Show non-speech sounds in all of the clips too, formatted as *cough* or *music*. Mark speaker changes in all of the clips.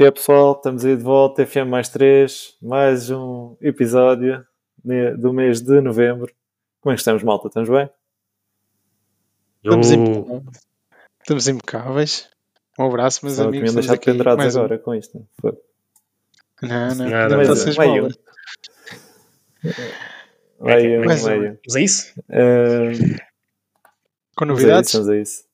Speaker 1: que é, pessoal? Estamos aí de volta, FM mais 3, mais um episódio do mês de novembro. Como é que estamos, malta? Estamos bem?
Speaker 2: Estamos, impe... estamos impecáveis. Um abraço, meus Só amigos.
Speaker 1: Estamos aqui pendurados agora um... com isto. Foi.
Speaker 2: Não, não, não, não,
Speaker 1: meio. Meio, meio.
Speaker 3: Mas é isso?
Speaker 1: Uh...
Speaker 2: Com novidades?
Speaker 1: Vamos a isso.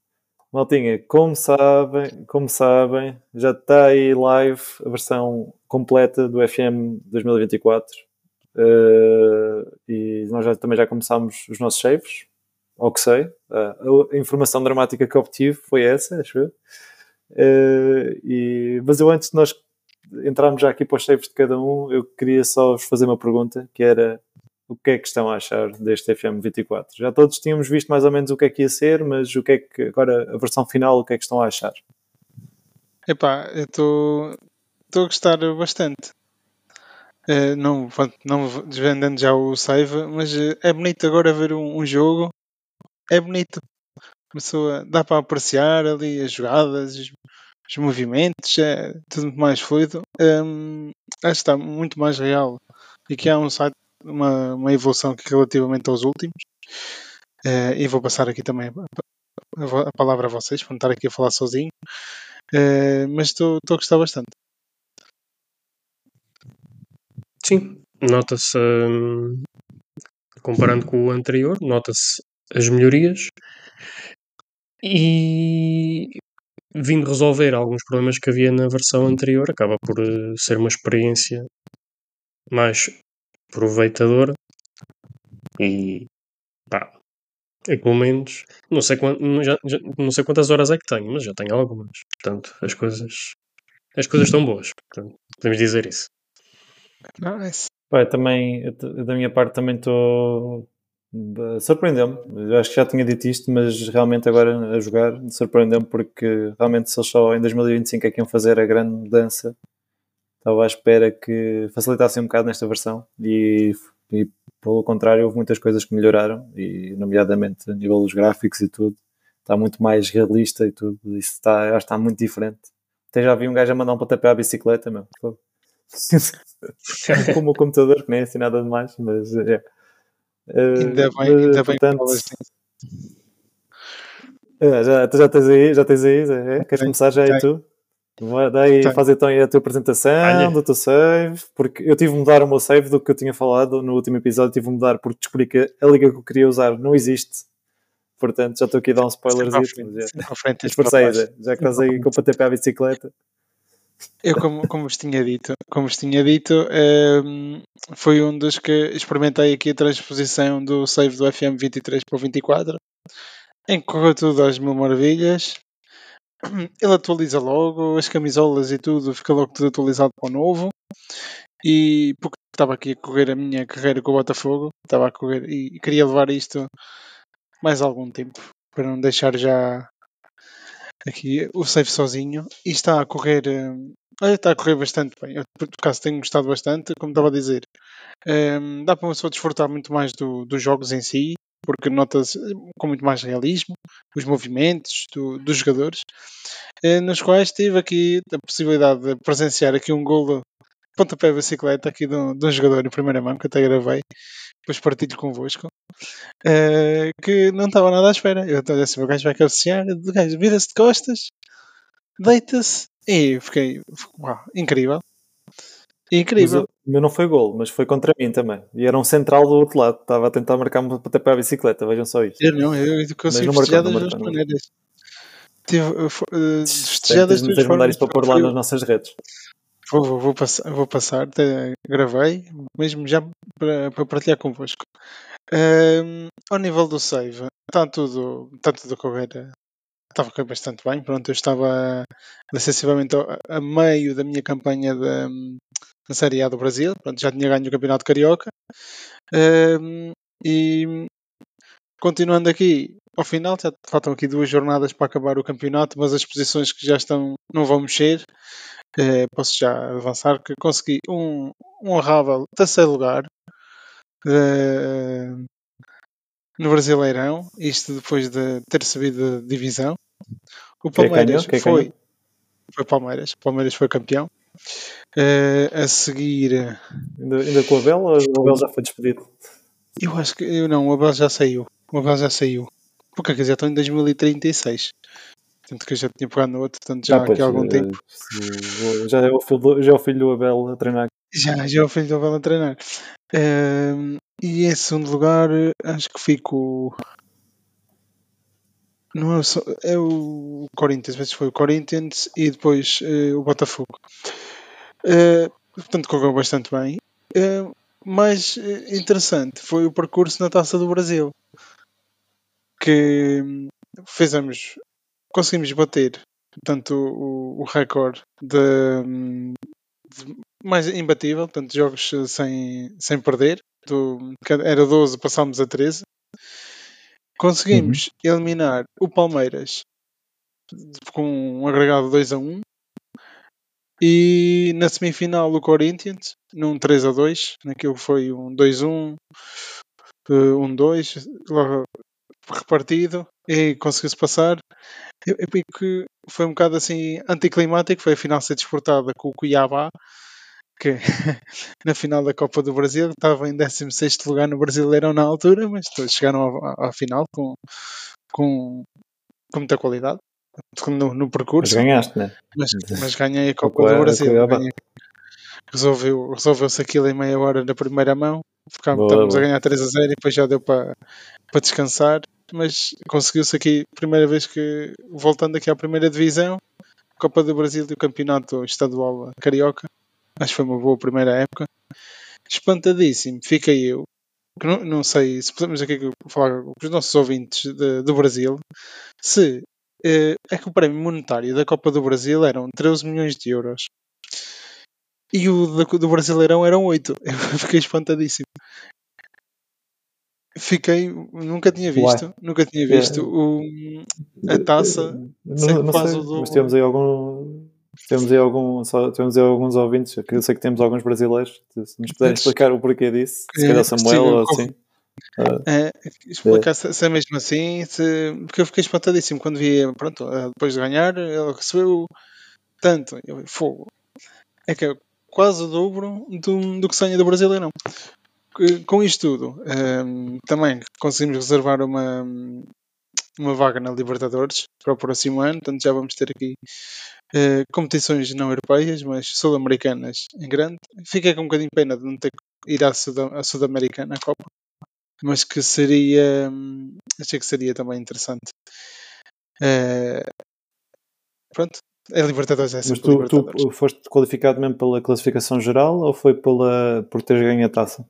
Speaker 1: Maltinha, como sabem, como sabem, já está aí live a versão completa do FM 2024 uh, e nós já, também já começámos os nossos saves, ao que sei. Uh, a informação dramática que obtive foi essa, acho eu. Uh, e, mas eu antes de nós entrarmos já aqui para os saves de cada um, eu queria só vos fazer uma pergunta, que era o que é que estão a achar deste FM24? Já todos tínhamos visto mais ou menos o que é que ia ser, mas o que é que agora a versão final, o que é que estão a achar?
Speaker 2: Epá, eu estou a gostar bastante. Uh, não, não desvendando já o save, mas uh, é bonito agora ver um, um, jogo. É bonito. Pessoa, dá para apreciar ali as jogadas, os, os movimentos, é tudo muito mais fluido. Um, acho que está muito mais real. E que há um site uma, uma evolução relativamente aos últimos. Uh, e vou passar aqui também a, a, palavra a vocês, para não estar aqui a falar sozinho. Uh, mas estou a gostar bastante.
Speaker 3: Sim, nota-se, hum, comparando com o anterior, nota-se as melhorias e vindo resolver alguns problemas que havia na versão anterior, acaba por uh, ser uma experiência mais aproveitador e pá, é pelo menos não sei, quant, já, já, não sei quantas horas é que tenho, mas já tenho algumas. Portanto, as coisas as coisas estão boas. Portanto, podemos dizer isso.
Speaker 2: Nice.
Speaker 1: Pá, também, da minha parte, também estou. Surpreendeu-me. Acho que já tinha dito isto, mas realmente agora a jogar surpreendeu-me porque realmente se eles só em 2025 é que iam fazer a grande mudança estava à espera que facilitassem um bocado nesta versão e, e pelo contrário houve muitas coisas que melhoraram e nomeadamente a nível dos gráficos e tudo está muito mais realista e tudo. Isso está, acho que está muito diferente. Até já vi um gajo a mandar um pontapé à bicicleta meu. *laughs* Com o computador que nem é assim nada demais mas é.
Speaker 2: Uh, ainda bem, ainda portanto, bem
Speaker 1: é, já, já tens aí, já tens aí, é? queres começar já aí tu? Daí tá. faz então aí a tua apresentação Olha. do teu save, porque eu tive de mudar o meu save do que eu tinha falado no último episódio, tive de mudar porque descobri que a liga que eu queria usar não existe. Portanto, já estou aqui a dar um spoiler.
Speaker 2: Já,
Speaker 1: já, já que estás aí com o PTP à bicicleta.
Speaker 2: Eu, como, como vos tinha dito, como vos tinha dito um, ehm, foi um dos que experimentei aqui a transposição do save do FM 23 para o 24, em que correu tudo às mil maravilhas. *clears throat* Ele atualiza logo, as camisolas e tudo, fica logo tudo atualizado para o novo. E porque estava aqui a correr a minha carreira com o Botafogo, estava a correr e queria levar isto mais algum tempo para não deixar já aqui o save sozinho e está a correr eh, está a correr bastante bem. Eu, por acaso tenho gostado bastante, como estava a dizer. Um, ehm, dá para uma pessoa desfrutar muito mais do, dos jogos em si porque nota-se com muito mais realismo os movimentos do, dos jogadores, eh, nos quais tive aqui a possibilidade de presenciar aqui um golo pontapé bicicleta aqui de um, de um, jogador em primeira mão, que até gravei, depois partilho convosco, uh, que não estava nada à espera. Eu estava assim, o gajo vai cabecear, o gajo vira-se de costas, deita-se, e fiquei, uau, incrível. Incrível.
Speaker 1: o meu não foi gol, mas foi contra mim também. E era um central do outro lado. Estava a tentar marcar um até para a bicicleta. Vejam só isto.
Speaker 2: Eu não, eu consigo festejar das duas maneiras. Festejar das duas
Speaker 1: mandar isto para pôr lá nas nossas redes.
Speaker 2: Vou, vou, vou passar, vou passar até gravei, mesmo já para, para partilhar convosco. Um, ao nível do save, está tudo, está tudo a correr estava a correr bastante bem. Pronto, eu estava sensivelmente a, a meio da minha campanha da, na Série A do Brasil. Pronto, já tinha ganho o Campeonato Carioca. Um, e continuando aqui, ao final, já faltam aqui duas jornadas para acabar o campeonato, mas as posições que já estão não vão mexer. Uh, posso já avançar que consegui um, um honrável terceiro lugar uh, no Brasileirão, isto depois de ter subido de divisão. O Palmeiras
Speaker 1: que é
Speaker 2: foi. foi Palmeiras. Palmeiras foi campeão. Uh, a seguir.
Speaker 1: Ainda, ainda com o Abel ou o Abel já foi despedido?
Speaker 2: Eu acho que. Eu não, o Abel já saiu. O Abel já saiu. Porque quer dizer, estou em 2036. Tanto que eu já tinha pegado no outro, tanto já ah, aqui há algum tempo.
Speaker 1: Já é, o filho, já é o filho do Abel a treinar.
Speaker 2: Já, já é o filho do Abel a treinar. Uh, e em segundo lugar, acho que fico. Não é, só, é o Corinthians, mas foi o Corinthians e depois uh, o Botafogo. Uh, portanto, correu bastante bem. Uh, mais interessante foi o percurso na Taça do Brasil. Que fizemos, conseguimos bater tanto o, o recorde de, de, mais imbatível, portanto, jogos sem, sem perder. Do, era 12, passámos a 13. Conseguimos uhum. eliminar o Palmeiras com um agregado 2 a 1 e na semifinal o Corinthians num 3 a 2 naquilo foi um 2 1 um 2 logo repartido e conseguiu-se passar eu que foi um bocado assim anticlimático foi a final ser disputada com o Cuiabá que *laughs* na final da Copa do Brasil estava em 16 lugar no Brasileirão na altura, mas chegaram à, à final com, com, com muita qualidade no, no percurso.
Speaker 1: Mas ganhaste, né?
Speaker 2: Mas, mas ganhei a Copa do Brasil. Resolveu, resolveu-se aquilo em meia hora da primeira mão. Ficámos, estávamos a ganhar 3 a 0 e depois já deu para, para descansar. Mas conseguiu-se aqui, primeira vez que, voltando aqui à primeira divisão, Copa do Brasil e o Campeonato Estadual Carioca. Acho que foi uma boa primeira época. Espantadíssimo, fiquei eu. Não, não sei se podemos aqui falar com os nossos ouvintes de, do Brasil se eh, é que o prémio monetário da Copa do Brasil eram 13 milhões de euros e o do, do Brasileirão eram 8. *laughs* Eu fiquei espantadíssimo. Fiquei, nunca tinha visto, nunca tinha visto é. o, a taça
Speaker 1: não, não sei, mas temos aí algum temos aí, algum, só, temos aí alguns ouvintes, eu sei que temos alguns brasileiros, se nos puderem explicar o porquê disso, se calhar Samuel ou assim.
Speaker 2: É, explicar é. se, se é mesmo assim, se, porque eu fiquei espantadíssimo quando vi, pronto, eh, depois de ganhar, ele recebeu tanto, eu, fogo. É que é quase o dobro do, do que sonha do Brasileirão. Com isto tudo, um, ehm, também conseguimos reservar uma, uma vaga na Libertadores para o próximo ano, portanto já vamos ter aqui uh, competições não europeias, mas sul-americanas em grande. Fiquei com um bocadinho de pena de não ter que ir à Sul-Americana, à Copa, mas que seria, hum, achei que seria também interessante. Uh, pronto, é Libertadores é
Speaker 1: Mas tu, tu, foste qualificado mesmo pela classificação geral ou foi pela, por teres ganho a taça?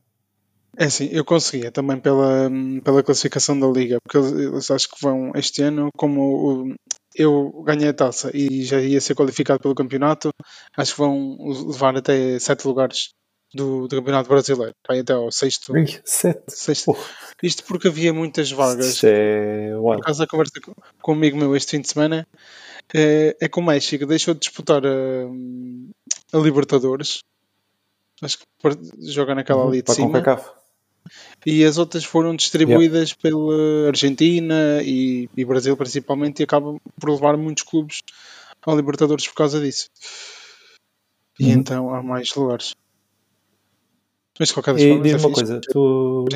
Speaker 2: É sim, eu conseguia também pela, pela classificação da Liga, porque eles acho que vão este ano, como o, eu ganhei a taça e já ia ser qualificado pelo campeonato, acho que vão levar até sete lugares do, do Campeonato Brasileiro, vai até ao sexto.
Speaker 1: Sete.
Speaker 2: sexto. Oh. Isto porque havia muitas vagas.
Speaker 1: Isto é...
Speaker 2: Por causa da conversa com, com um amigo meu este fim de semana, é, é que o México deixou de disputar a, a Libertadores. Acho que joga naquela uhum, ali de cima. E as outras foram distribuídas yeah. pela Argentina e, e, Brasil principalmente e acabam por levar muitos clubes ao Libertadores por causa disso. E uhum. então há mais lugares.
Speaker 1: Mas de qualquer das formas. Diz-me é uma coisa, tu.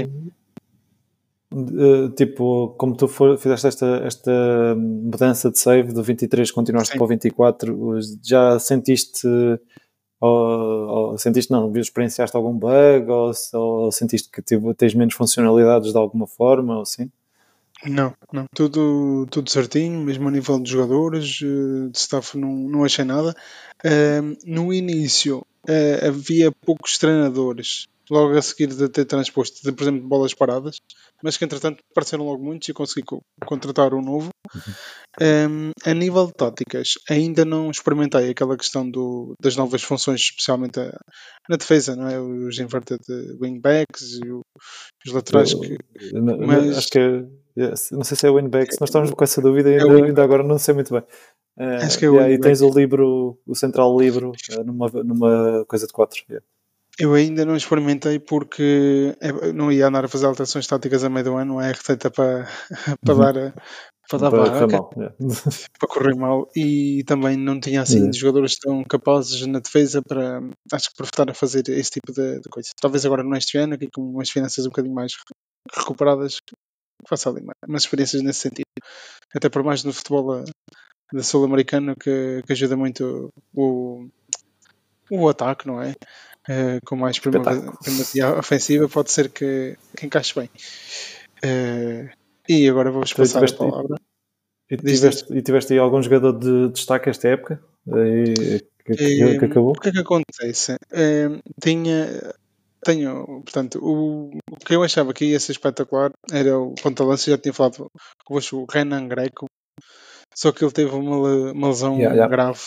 Speaker 1: Uh, tipo, como tu for, fizeste esta, esta mudança de save do 23, continuaste Sim. para o 24, já sentiste ou, ou, sentiste, não, experienciaste algum bug ou, ou sentiste que tipo, tens menos funcionalidades de alguma forma ou assim?
Speaker 2: Não, não, tudo, tudo certinho, mesmo a nível de jogadores, eh, de staff não, não achei nada. Uh, no início uh, havia poucos treinadores, logo a seguir de ter transposto, de, por exemplo, bolas paradas, mas que entretanto apareceram logo muitos e consegui co contratar um novo. Um, a nível de táticas, ainda não experimentei aquela questão do, das novas funções, especialmente a, na defesa, não é? Os inverted wingbacks e o, os laterais que.
Speaker 1: Mas... Acho que é, não sei se é wingbacks, nós estamos com essa dúvida ainda, é ainda agora não sei muito bem. Uh, Acho que é e tens o livro, o central livro, uh, numa, numa coisa de 4. Yeah.
Speaker 2: Eu ainda não experimentei porque não ia andar a fazer alterações táticas a meio do ano, não é receita para, *laughs* para, uhum. dar, para dar
Speaker 1: Para correr
Speaker 2: barraca,
Speaker 1: mal. yeah. *laughs*
Speaker 2: para correr mal e também não tinha assim
Speaker 1: Yeah.
Speaker 2: jogadores tão capazes na defesa para acho que para a fazer esse tipo de, de coisa. Talvez agora neste ano, aqui com umas finanças um bocadinho mais recuperadas, faça ali mais- umas experiências nesse sentido. Até por mais no futebol eh, da sul-americano que, que ajuda muito o, o ataque, não é? Eh, com mais primazia ofensiva, pode ser que, que encaixe bem. Eh, e agora vou-vos
Speaker 1: Então,
Speaker 2: passar a
Speaker 1: tiveste-
Speaker 2: palavra.
Speaker 1: E tiveste, e tiveste aí algum jogador de destaque esta época? Aí, que, que-
Speaker 2: Eh,
Speaker 1: que acabou?
Speaker 2: O que é que acontece? Eh, tinha, tenho, portanto, o, o que eu achava que ia ser espetacular era o ponta-lança, já tinha falado convosco, o Renan Greco, só que ele teve uma, uma lesão
Speaker 1: Yeah, yeah.
Speaker 2: grave.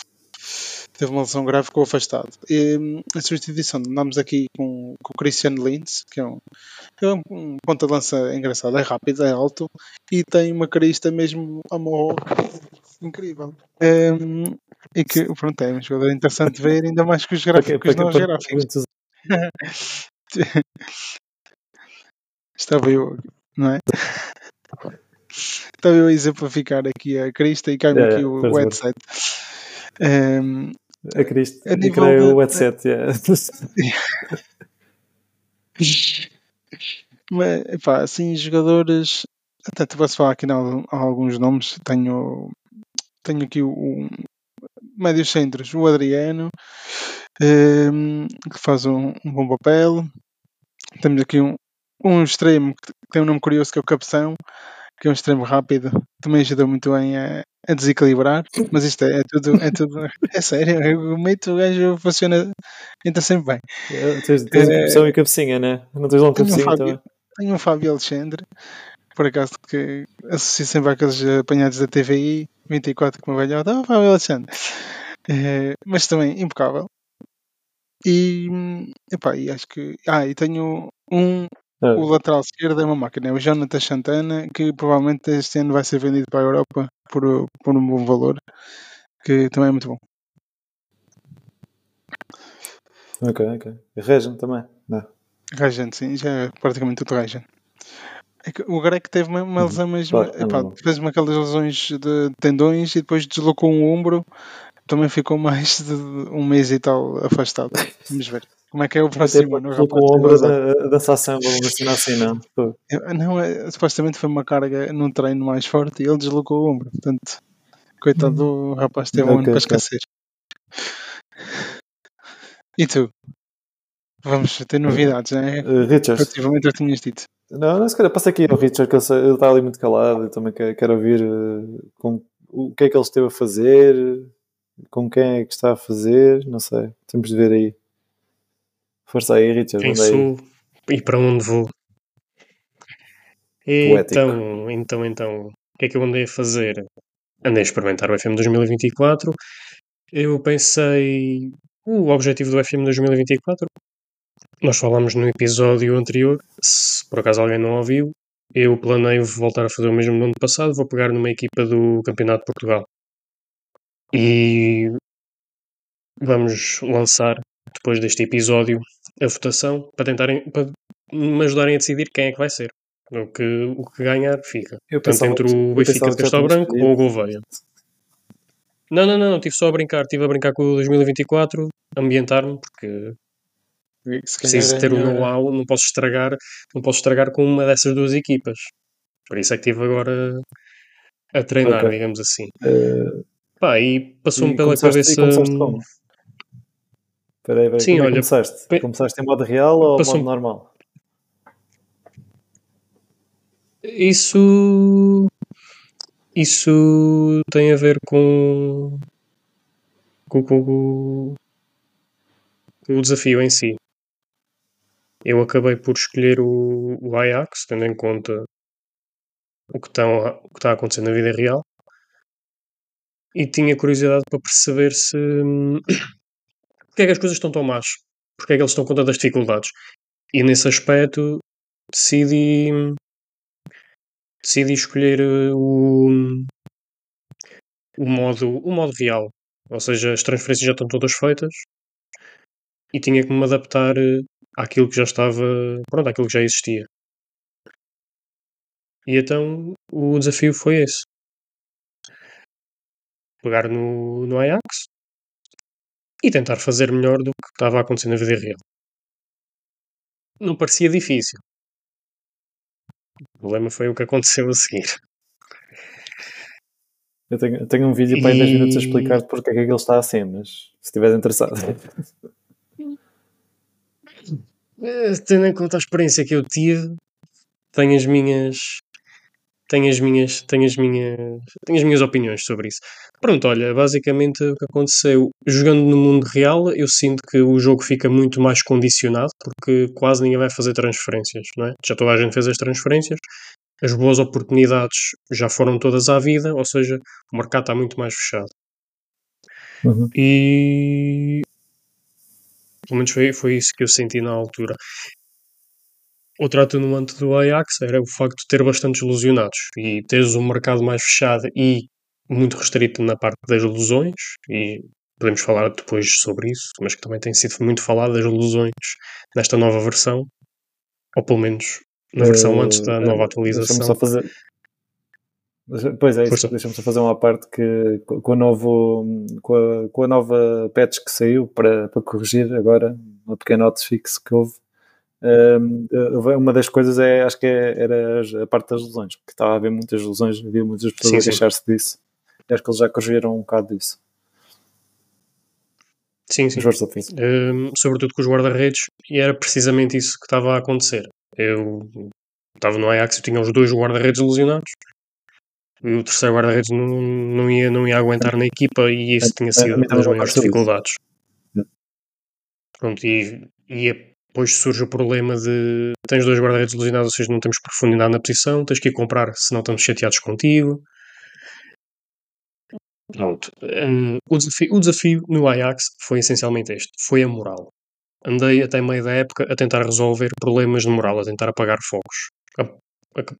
Speaker 2: Teve uma lesão grave, ficou afastado. E, a substituição, andámos aqui com, com o Christian Lintz, que é um, é um, um ponta-lança engraçado, é rápido, é alto e tem uma crista mesmo a morro incrível. Em, e que, pronto, é um jogador interessante ver, ainda mais que os gráficos não gráficos. *laughs* Estava eu, não é? Estava eu a exemplificar aqui a crista e cai-me
Speaker 1: Yeah,
Speaker 2: aqui o, o
Speaker 1: bem.
Speaker 2: headset. Em,
Speaker 1: A Cristo,
Speaker 2: A
Speaker 1: e creio
Speaker 2: de-
Speaker 1: o headset. yeah. *laughs*
Speaker 2: Mas, epá, assim, jogadores. Até te posso falar aqui não, há alguns nomes. Tenho, tenho aqui o, o médios centros, o Adriano, ehm, que faz um, um bom papel. Temos aqui um, um extremo que tem um nome curioso que é o Capção, que é um extremo rápido, também ajuda muito bem a, a desequilibrar. Mas isto é, é tudo, é tudo, é sério, o meio do gajo funciona, entra sempre bem.
Speaker 1: É, Tens, tens a opção e cabecinha, né? Não tens um
Speaker 2: Tenho um
Speaker 1: cabecinha
Speaker 2: Fábio,
Speaker 1: também?
Speaker 2: tenho um Fábio Alexandre, por acaso que associo sempre àqueles apanhados da TVI 24 com uma velhota, oh, Fábio Alexandre. Eh, mas também impecável. E, hum, epá, e acho que. Ah, e tenho um.
Speaker 1: Ah,
Speaker 2: O lateral esquerdo é uma máquina, é o Jonathan Santana, que provavelmente este ano vai ser vendido para a Europa por, por um bom valor, que também é muito bom.
Speaker 1: ok, ok. Regen também. Não.
Speaker 2: Rajan, sim, já é praticamente tudo Rajan. É o Greg teve uma, uma
Speaker 1: Uhum,
Speaker 2: lesão
Speaker 1: claro, é
Speaker 2: epá,
Speaker 1: normal.
Speaker 2: fez-me aquelas lesões de tendões e depois deslocou um ombro, também ficou mais de um mês e tal afastado. *laughs* Vamos ver. Como é que é o próximo ano?
Speaker 1: o ombro da, da Sassão, vamos ensinar assim, não. Pô,
Speaker 2: Eu- Não, é, supostamente foi uma carga num treino mais forte e ele deslocou o ombro. Portanto, coitado do rapaz, teve um ano para esquecer. E tu? Vamos ter novidades, não é?
Speaker 1: eh, Richard.
Speaker 2: Relativamente ao que tinhas dito.
Speaker 1: Não, não, se calhar passa aqui ao Richard, que ele está ali muito calado. Eu também quero, quero ouvir eh, com, o que é que ele esteve a fazer, com quem é que está a fazer. Não sei. Temos de ver aí. Força aí, Richard.
Speaker 3: Quem sou e para onde vou?
Speaker 1: Poético.
Speaker 3: Então, então, então, o que é que eu andei a fazer? Andei a experimentar o FM 2024. Eu pensei, o objetivo do FM 2024, nós falámos no episódio anterior, se por acaso alguém não ouviu, eu planeio voltar a fazer o mesmo no ano passado, vou pegar numa equipa do Campeonato de Portugal. E vamos lançar, depois deste episódio, a votação para tentarem para me ajudarem a decidir quem é que vai ser. O que, o que ganhar fica.
Speaker 1: Eu
Speaker 3: Tanto
Speaker 1: pensava
Speaker 3: entre o Benfica de Castelo Branco ou o Gouveia. Não, não, não, estive só a brincar, estive a brincar com o 2024, ambientar-me, porque
Speaker 2: Se
Speaker 3: preciso
Speaker 2: é
Speaker 3: ter o know-how, não posso estragar, não posso estragar com uma dessas duas equipas. Por isso é que estive agora a treinar,
Speaker 1: Ok.
Speaker 3: digamos assim.
Speaker 1: Eh,
Speaker 3: Pá, e passou-me pela cabeça.
Speaker 1: E começaste como? Espera aí, espera aí,
Speaker 3: Sim,
Speaker 1: como é
Speaker 3: olha,
Speaker 1: começaste?
Speaker 3: pe-
Speaker 1: Começaste em modo real ou
Speaker 3: passou-
Speaker 1: modo normal?
Speaker 3: Isso. Isso tem a ver com. com, com- com- o desafio em si. Eu acabei por escolher o, o Ajax, tendo em conta o que, está, o que está a acontecer na vida real. E tinha curiosidade para perceber se. hum, *coughs* porque é que as coisas estão tão más? Porque é que eles estão com tantas dificuldades? E nesse aspecto decidi. decidi escolher eh, o. o modo, o modo real. Ou seja, as transferências já estão todas feitas e tinha que me adaptar eh, àquilo que já estava. pronto, àquilo que já existia. E então o desafio foi esse. Pegar no, no Ajax e tentar fazer melhor do que estava a acontecer na vida real. Não parecia difícil. O problema foi o que aconteceu a seguir.
Speaker 1: Eu tenho, eu tenho um vídeo para em 10 minutos a explicar porque é que ele está assim, mas se estiveres interessado.
Speaker 3: Eh, Tendo em conta a experiência que eu tive, tenho as minhas. Tenho as minhas, tenho as minhas, tenho as minhas opiniões sobre isso. Pronto, olha, basicamente o que aconteceu, jogando no mundo real, eu sinto que o jogo fica muito mais condicionado, porque quase ninguém vai fazer transferências, não é? Já toda a gente fez as transferências, as boas oportunidades já foram todas à vida, ou seja, o mercado está muito mais fechado.
Speaker 1: Uhum.
Speaker 3: E pelo menos foi, foi isso que eu senti na altura. Outro atenuante do Ajax era o facto de ter bastantes lesionados e teres um mercado mais fechado e muito restrito na parte das lesões, e podemos falar depois sobre isso, mas que também tem sido muito falado das lesões nesta nova versão, ou pelo menos na versão antes da
Speaker 1: Eh,
Speaker 3: nova
Speaker 1: Deixa-me
Speaker 3: atualização.
Speaker 1: só fazer. Pois é. Deixa-me só fazer uma parte que co- com a, novo, com a, com a nova patch que saiu para, para corrigir agora, uma pequena hotfix que houve. Hum, eh, uma das coisas é, acho que é- era a parte das lesões, porque estava a haver muitas lesões, havia muitas pessoas
Speaker 3: Sim,
Speaker 1: a queixar-se disso. E acho que eles já corrigiram um bocado disso.
Speaker 3: Sim, sim. Hum, sobretudo com os guarda-redes, e era precisamente isso que estava a acontecer. Eu estava no Ajax e tinha os dois guarda-redes lesionados, e o terceiro guarda-redes não, não, ia, não ia aguentar na equipa, e isso tinha sido uma das maiores dificuldades.
Speaker 1: Hum.
Speaker 3: Pronto, e, e depois surge o problema de tens dois guarda-redes lesionados, ou seja, não temos profundidade na posição, tens que ir comprar, senão estamos chateados contigo. Pronto. hum, o, desafio, o desafio no Ajax foi essencialmente este: foi a moral. Andei até meio da época a tentar resolver problemas de moral, a tentar apagar fogos.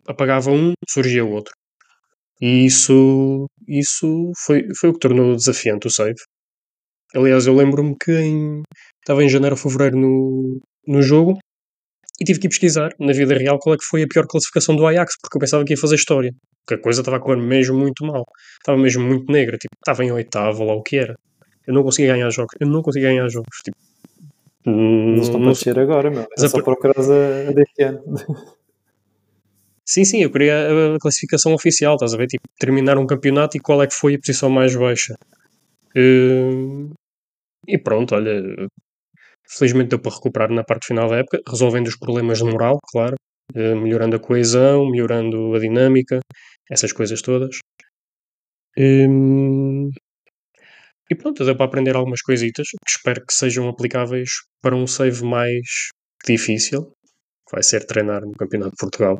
Speaker 3: Apagava um, surgia o outro. E isso, isso foi, foi o que tornou desafiante o save. Aliás, eu lembro-me que em, estava em janeiro ou fevereiro no, no jogo e tive que ir pesquisar na vida real qual é que foi a pior classificação do Ajax, porque eu pensava que ia fazer história. Porque a coisa estava a correr mesmo muito mal. Estava mesmo muito negra. Tipo, estava em oitavo, lá o que era. Eu não conseguia ganhar jogos. Eu não conseguia ganhar jogos. Tipo,
Speaker 1: estão
Speaker 3: não
Speaker 1: para descer agora, meu. É
Speaker 3: a
Speaker 1: só procurar a, a deste ano. *laughs*
Speaker 3: Sim, sim, eu queria a classificação oficial, estás a ver? Tipo, terminar um campeonato e qual é que foi a posição mais baixa. Hum, E pronto, olha, felizmente deu para recuperar na parte final da época, resolvendo os problemas de moral, claro, eh, melhorando a coesão, melhorando a dinâmica, essas coisas todas. Hum, E pronto, deu para aprender algumas coisitas que espero que sejam aplicáveis para um save mais difícil, que vai ser treinar no Campeonato de Portugal.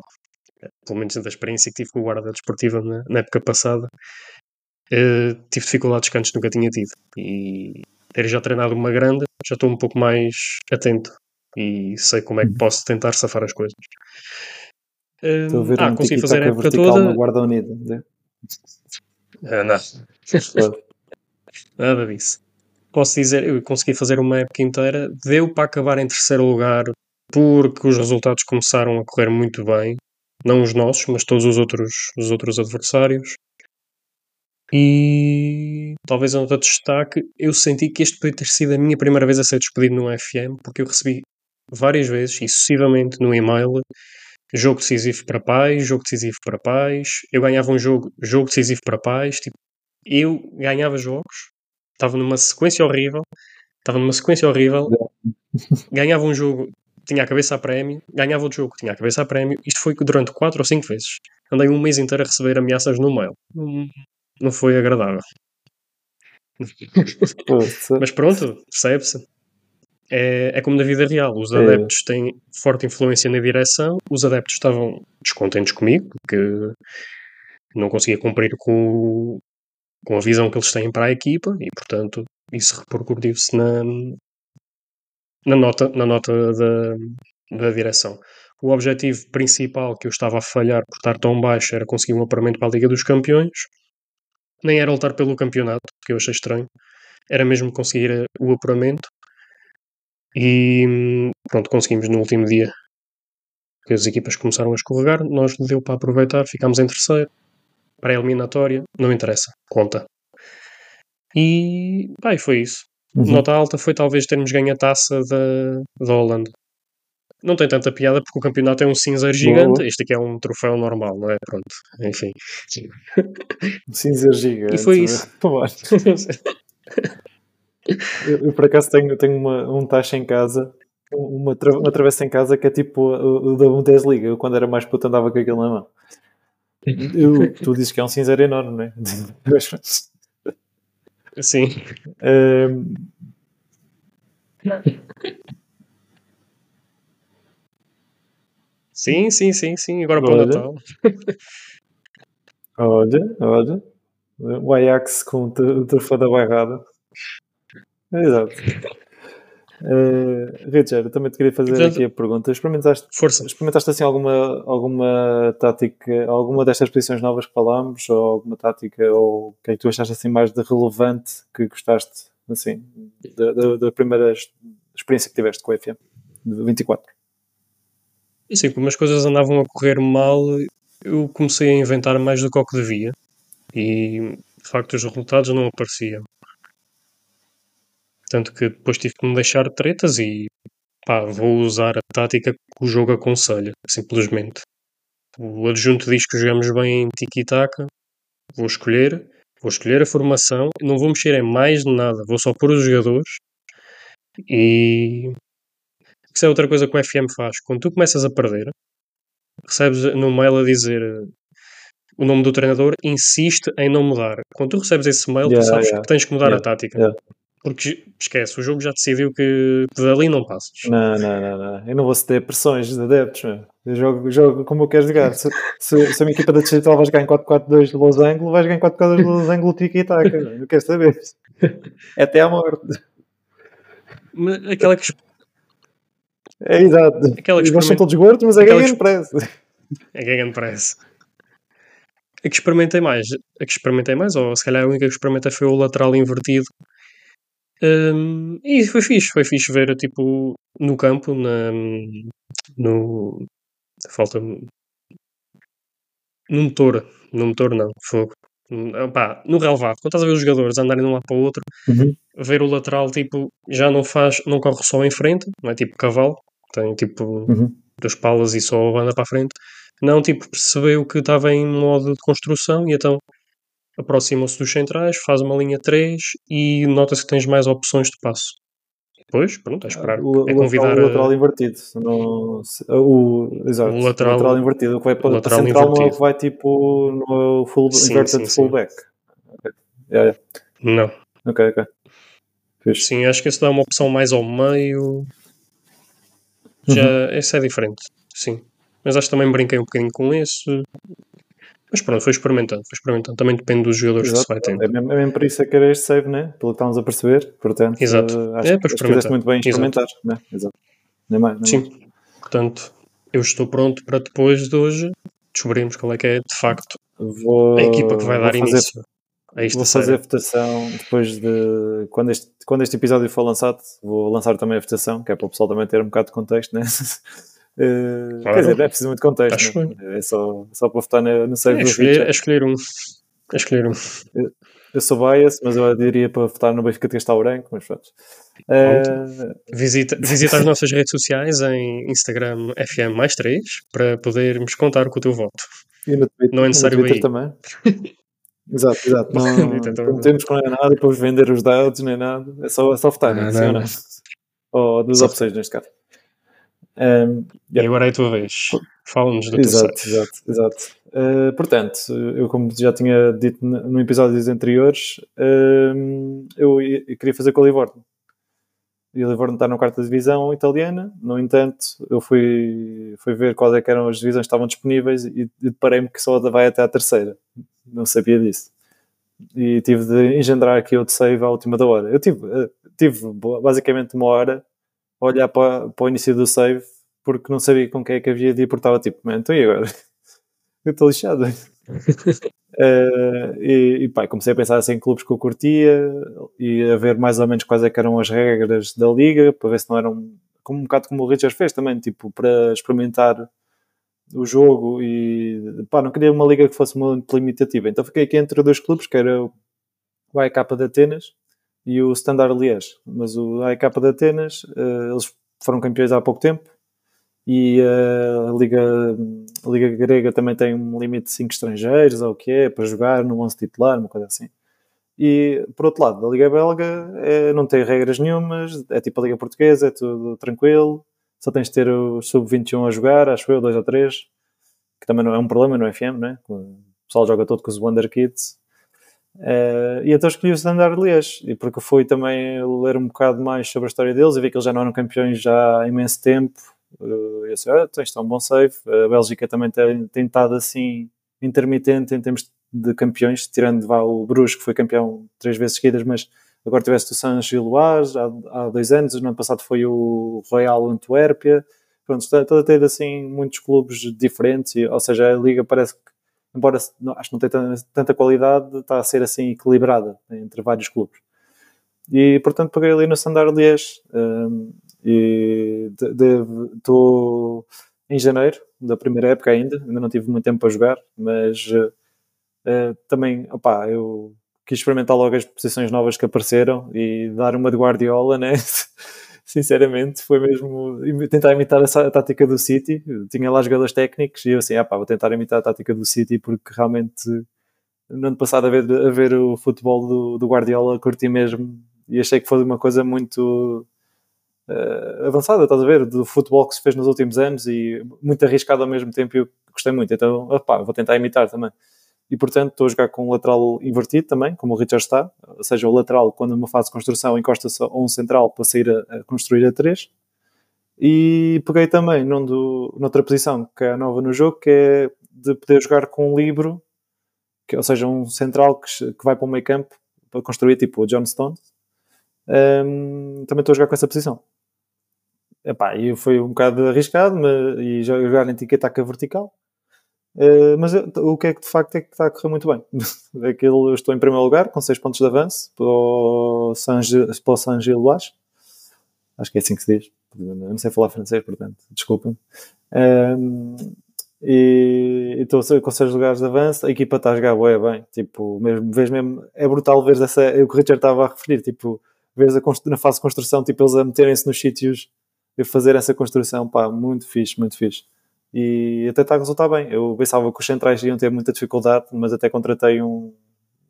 Speaker 3: Pelo menos da experiência que tive com o guarda desportiva na, na época passada, eh, tive dificuldades que antes nunca tinha tido. E ter já treinado uma grande, já estou um pouco mais atento e sei como é que posso tentar safar as coisas.
Speaker 1: Estou a ver
Speaker 3: ah,
Speaker 1: um
Speaker 3: consegui fazer a época toda.
Speaker 1: na Guarda Unida. né?
Speaker 3: Ah, não. Nada disso. Posso dizer, eu consegui fazer uma época inteira, deu para acabar em terceiro lugar porque os resultados começaram a correr muito bem, não os nossos, mas todos os outros, os outros adversários. E talvez nota de destaque, eu senti que este podia ter sido a minha primeira vez a ser despedido no FM, porque eu recebi várias vezes e sucessivamente no e-mail jogo decisivo para pais, jogo decisivo para pais, eu ganhava um jogo, jogo decisivo para pais, tipo, eu ganhava jogos, estava numa sequência horrível, estava numa sequência horrível, *laughs* ganhava um jogo, tinha a cabeça a prémio, ganhava outro jogo, tinha a cabeça a prémio, isto foi durante 4 ou 5 vezes. Andei um mês inteiro a receber ameaças no mail. Não, foi agradável. *laughs* Mas pronto, percebe-se. É, é como na vida real. Os adeptos têm forte influência na direção. Os adeptos estavam descontentes comigo, porque não conseguia cumprir com, com a visão que eles têm para a equipa e, portanto, isso repercutiu-se na, na nota, na nota da, da direção. O objetivo principal que eu estava a falhar por estar tão baixo era conseguir um apuramento para a Liga dos Campeões. Nem era lutar pelo campeonato, que eu achei estranho. Era mesmo conseguir eh, o apuramento. E hum, pronto, conseguimos no último dia que as equipas começaram a escorregar. Nós deu para aproveitar, ficámos em terceiro. Para a eliminatória, não interessa, conta. E, e foi isso.
Speaker 1: Uhum.
Speaker 3: Nota alta foi talvez termos ganho a taça da, da Holanda. Não tem tanta piada porque o campeonato é um cinzeiro gigante.
Speaker 1: Boa.
Speaker 3: Este aqui é um troféu normal, não é? Pronto, enfim. *laughs*
Speaker 1: Cinza gigante.
Speaker 3: E foi isso. *laughs* *laughs*
Speaker 1: Eu, eu, por acaso tenho, tenho uma, um taxa em casa, uma, tra uma travessa em casa que é tipo o, da Bundesliga. Eu quando era mais puto andava com aquilo na mão. Eu, tu dizes que é um cinzeiro enorme, não é?
Speaker 3: Sim.
Speaker 1: Ehm,
Speaker 3: Sim, sim, sim, sim. Agora para o. Natal.
Speaker 1: olha, olha. O Ajax com o tr- o troféu da bairrada. Exato. Uh, Richard, eu também te queria fazer aqui a pergunta. Experimentaste,
Speaker 3: Força.
Speaker 1: experimentaste assim alguma, alguma tática, alguma destas posições novas que falámos, ou alguma tática, ou o que é que tu achaste assim mais de relevante que gostaste, assim, da, da, da primeira ex- experiência que tiveste com a FM? De 24.
Speaker 3: Sim, como as coisas andavam a correr mal, eu comecei a inventar mais do que o que devia. E, de facto, os resultados não apareciam. Tanto que depois tive que me deixar tretas e, pá, vou usar a tática que o jogo aconselha, simplesmente. O adjunto diz que jogamos bem em tiki-taka, vou escolher, vou escolher a formação, não vou mexer em mais nada, vou só pôr os jogadores e isso é outra coisa que o FM faz. Quando tu começas a perder, recebes no mail a dizer eh, o nome do treinador, insiste em não mudar. Quando tu recebes esse mail,
Speaker 1: Yeah,
Speaker 3: tu sabes
Speaker 1: yeah.
Speaker 3: que tens que mudar
Speaker 1: Yeah,
Speaker 3: a tática. Porque esquece, o jogo já decidiu que dali não passas.
Speaker 1: Não, não, não, não. Eu não vou ceder pressões de adeptos, meu. Eu jogo, jogo como eu quero jogar. Se, se, se a minha equipa da distrital vai jogar em 4-4-2 de losango, vai jogar em 4-4-2 de losango tiki-taka. meu. Eu quero saber. É *laughs* até à morte.
Speaker 3: Mas Aquela que
Speaker 1: É exato.
Speaker 3: Aquela que
Speaker 1: Eles são todos gordos, mas é
Speaker 3: que-
Speaker 1: press.
Speaker 3: é Gagan Press. A que experimentei mais, a que experimentei mais, ou se calhar a única que experimentei foi o lateral invertido. Hum, e foi fixe, foi fixe ver tipo no campo, na, no falta no motor, no motor não, fogo. Hum, pá, no relevado, quando estás a ver os jogadores andarem de um lado para o outro,
Speaker 1: Uhum.
Speaker 3: ver o lateral tipo já não faz, não corre só em frente, não é tipo cavalo, tem tipo
Speaker 1: Uhum.
Speaker 3: duas palas e só anda para a frente. Não, tipo, percebeu que estava em modo de construção e então aproximam-se dos centrais, faz uma linha 3 e nota-se que tens mais opções de passo. Depois, pronto, é esperar.
Speaker 1: O,
Speaker 3: é
Speaker 1: o
Speaker 3: convidar
Speaker 1: lateral, o
Speaker 3: a-
Speaker 1: lateral invertido. Não, se- o, exato.
Speaker 3: O lateral-
Speaker 1: invertido. O que vai para,
Speaker 3: o lateral
Speaker 1: central não é o
Speaker 3: invertido.
Speaker 1: que vai tipo no full,
Speaker 3: Sim,
Speaker 1: inverted
Speaker 3: sim,
Speaker 1: fullback. Ok. Yeah, yeah.
Speaker 3: Não.
Speaker 1: ok, ok. Fixe.
Speaker 3: Sim, acho que esse dá uma opção mais ao meio. Já, esse é diferente, sim. Mas acho que também brinquei um bocadinho com esse. Mas pronto, foi experimentando, foi experimentando. Também depende dos jogadores que se
Speaker 1: Exato.
Speaker 3: vai tendo.
Speaker 1: É mesmo, é mesmo por isso é que era este save, né? Pelo que estamos a perceber. Portanto,
Speaker 3: Exato.
Speaker 1: eh, acho,
Speaker 3: É,
Speaker 1: que- fizeste
Speaker 3: experimentar.
Speaker 1: muito bem em
Speaker 3: Exato.
Speaker 1: experimentar. Né? Exato. Nem mais, nem mais.
Speaker 3: Sim. Portanto, eu estou pronto para depois de hoje descobrirmos qual é que é de facto
Speaker 1: Vou,
Speaker 3: a equipa que vai dar
Speaker 1: fazer,
Speaker 3: início
Speaker 1: Vou fazer a votação depois de. Quando este, quando este episódio for lançado, vou lançar também a votação, que é para o pessoal também ter um bocado de contexto, né? *laughs* Eh,
Speaker 3: Claro.
Speaker 1: Quer dizer, não é preciso muito contexto,
Speaker 3: Acho
Speaker 1: né? é só, só para votar no, no save
Speaker 3: É
Speaker 1: do
Speaker 3: escolher, é escolher um. É escolher um.
Speaker 1: Eu sou bias, mas eu diria para votar no Benfica de Castelo Branco, mas pronto. Eh,
Speaker 3: Visita, visita as nossas redes sociais em Instagram FM mais 3 para podermos contar com o teu voto.
Speaker 1: E no Twitter,
Speaker 3: Não é
Speaker 1: e no
Speaker 3: necessário
Speaker 1: Twitter também. *laughs* exato, exato. Não,
Speaker 3: Então,
Speaker 1: não temos que não é nada e depois vender os dados nem nada. É só, é só votar,
Speaker 3: Não, não,
Speaker 1: ou
Speaker 3: não.
Speaker 1: não? Ou duas
Speaker 3: Só-
Speaker 1: opções neste caso. Um,
Speaker 3: E agora é a tua vez. Fala-nos do
Speaker 1: Exato, exato, exato. Uh, portanto, eu como já tinha dito no episódios anteriores, um, eu, eu queria fazer com o Livorno. E o Livorno está na quarta divisão italiana, no entanto, eu fui, fui ver quais é eram as divisões que estavam disponíveis e e deparei-me que só vai até à terceira. Não sabia disso. E tive de engendrar aqui outro save à última da hora. Eu tive, eh, tive basicamente uma hora a olhar para, para o início do save porque não sabia com quem é que havia de ir, porque estava tipo, man, então e agora? *laughs* Eu estou lixado. *laughs* Eh, e, e pá, comecei a pensar assim em clubes que eu curtia e a ver mais ou menos quais é eram as regras da liga, para ver se não eram como um bocado como o Richard fez também, tipo, para experimentar o jogo e pá, não queria uma liga que fosse muito limitativa. Então fiquei aqui entre dois clubes, que era o AEK de Atenas e o Standard Liège. Mas o AEK de Atenas, uh, eles foram campeões há pouco tempo e uh, a, Liga, a Liga Grega também tem um limite de 5 estrangeiros, ou o que é, para jogar no 11 titular, uma coisa assim. E, por outro lado, a Liga Belga é, não tem regras nenhumas, é tipo a Liga Portuguesa, é tudo tranquilo, só tens de ter o Sub-21 a jogar, acho eu, dois ou três, que também não é um problema no FM, né? o pessoal joga todo com os Wonder Kids. Uh, e então escolhi o Standard Liège, e porque fui também ler um bocado mais sobre a história deles e vi que eles já não eram campeões já há imenso tempo. Uh, eu disse, ah, isto é um bom save. A Bélgica também tem, tem estado assim intermitente em termos de campeões, tirando vá, o Bruges, que foi campeão três vezes seguidas, mas agora tiveste o Saint-Gilloise há, há dois anos, no ano passado foi o Royal Antuérpia. Pronto, está, a ter assim muitos clubes diferentes, ou seja, a liga parece que embora não, acho que não tem tanta qualidade, está a ser assim equilibrada entre vários clubes. E portanto peguei ali no Standard Liège um, e estou em janeiro da primeira época ainda, ainda não tive muito tempo para jogar, mas uh, também, opá, eu quis experimentar logo as posições novas que apareceram e dar uma de Guardiola, né? *laughs* sinceramente, foi mesmo tentar imitar a, tática do City. Eu tinha lá jogadores técnicos e eu assim, ah pá, vou tentar imitar a tática do City porque realmente no ano passado a ver, a ver o futebol do, do Guardiola curti mesmo e achei que foi uma coisa muito uh, avançada, estás a ver, do futebol que se fez nos últimos anos e muito arriscado ao mesmo tempo e eu gostei muito, então opá, vou tentar imitar também e portanto estou a jogar com um lateral invertido também, como o Richard está, ou seja, o lateral quando numa fase de construção encosta-se a um central para sair a, a, construir a três. E peguei também num do, noutra posição que é nova no jogo, que é de poder jogar com um livro, que, ou seja, um central que, que vai para o meio campo para construir tipo o John Stone um, também estou a jogar com essa posição. Epá, e foi um bocado arriscado mas, e jogar em tic-tac vertical Uh, mas o que é que de facto é que está a correr muito bem. *laughs* Aquilo, eu estou em primeiro lugar com 6 pontos de avanço para o San, Gil Acho que é assim que se diz. Eu não sei falar francês, portanto, desculpem. Um, e estou com 6 lugares de avanço. A equipa está a jogar bem, bem. Tipo, mesmo, vês mesmo, é brutal ver essa. É o que o Richard estava a referir. Tipo, vês na fase de construção, tipo, eles a meterem-se nos sítios e fazer essa construção, pá, muito fixe, muito fixe e até está a resultar bem. Eu pensava que os centrais iam ter muita dificuldade, mas até contratei um,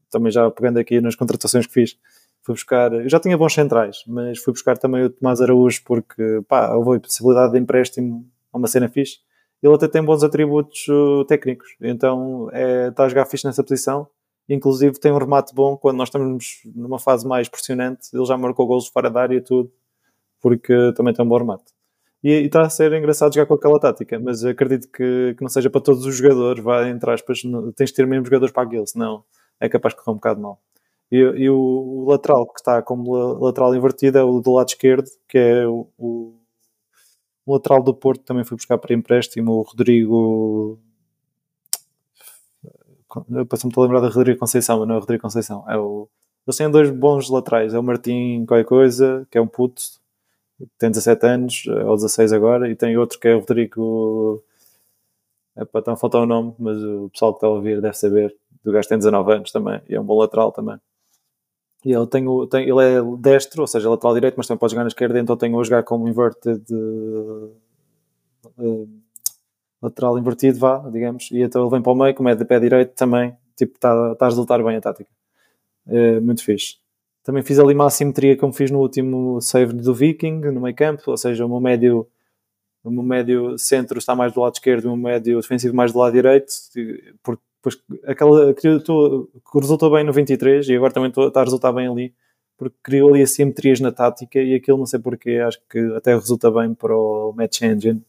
Speaker 1: também já pegando aqui nas contratações que fiz, fui buscar, eu já tinha bons centrais, mas fui buscar também o Tomás Araújo porque, pá, houve a possibilidade de empréstimo a uma cena fixe. Ele até tem bons atributos uh, técnicos, então é, está a jogar fixe nessa posição. Inclusive tem um remate bom quando nós estamos numa fase mais pressionante. Ele já marcou gols fora da área e tudo, porque também tem um bom remate. E, está a ser engraçado jogar com aquela tática, mas acredito que, que não seja para todos os jogadores, vai entre aspas, tens de ter mesmo jogadores para aquilo, senão é capaz de correr um bocado mal. E, e o, o, lateral que está como lateral invertido é o do lado esquerdo, que é o, o, o lateral do Porto, também fui buscar para empréstimo, o Rodrigo. Passou-me a lembrar da Rodrigo Conceição, mas não é o Rodrigo Conceição, é o. Eles têm dois bons laterais, é o Martim qualquer coisa, que é um puto, tem 17 anos, eh, ou 16 agora, e tem outro que é o Rodrigo. Epá, está a faltar o nome, mas o pessoal que está a ouvir deve saber. O gajo tem 19 anos também, e é um bom lateral também. E ele, tem, o, tem, ele é destro, ou seja, lateral direito, mas também pode jogar na esquerda, então tenho a jogar como inverted. Uh, lateral invertido, vá, digamos, e então ele vem para o meio, como é de pé direito também, tipo, está, tá a resultar bem a tática. É muito fixe. Também fiz ali uma assimetria como fiz no último save do Viking, no meio campo, ou seja, o meu médio, o meu médio centro está mais do lado esquerdo, o meu médio defensivo mais do lado direito, porque aquela que, que resultou bem no 23 e agora também está a resultar bem ali, porque criou ali assimetrias na tática e aquilo não sei porquê, acho que até resulta bem para o Match Engine.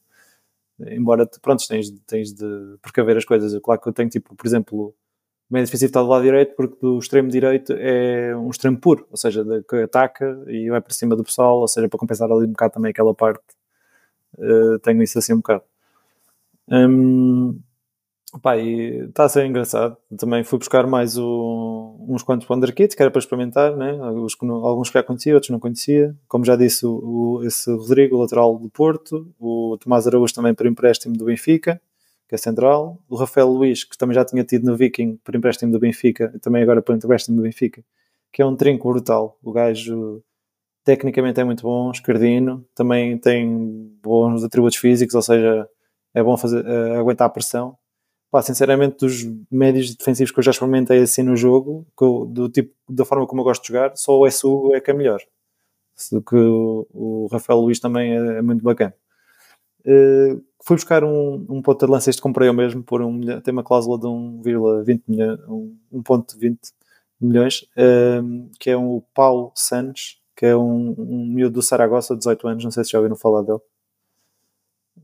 Speaker 1: Embora, pronto, tens, tens de precaver as coisas. Claro que eu tenho, tipo, por exemplo, o médio defensivo está do lado direito porque do extremo direito é um extremo puro, ou seja, que ataca e vai para cima do pessoal, ou seja, para compensar ali um bocado também aquela parte, uh, tenho isso assim um bocado. Um, pá, está a ser engraçado. Também fui buscar mais o, uns quantos Wonder Kits que era para experimentar, né? alguns, que não, alguns que já conhecia, outros não conhecia. Como já disse, o, o, esse Rodrigo, lateral do Porto, o Tomás Araújo também para empréstimo do Benfica que é central, o Rafael Luiz, que também já tinha tido no Viking por empréstimo do Benfica, e também agora por empréstimo do Benfica, que é um trinco brutal. O gajo tecnicamente é muito bom, escardino, também tem bons atributos físicos, ou seja, é bom fazer, uh, aguentar a pressão. Pá, sinceramente, dos médios defensivos que eu já experimentei assim no jogo, eu, do tipo, da forma como eu gosto de jogar, só o SU é que é melhor. Que o, o Rafael Luiz também é, é muito bacana. Uh, fui buscar um, um ponto de lança, este comprei eu mesmo, por um, tem uma cláusula de 1,20 milhões, 1,20 milhões, uh, que é o Paulo Santos, que é um, um miúdo do Saragossa, 18 anos, não sei se já ouviram falar dele.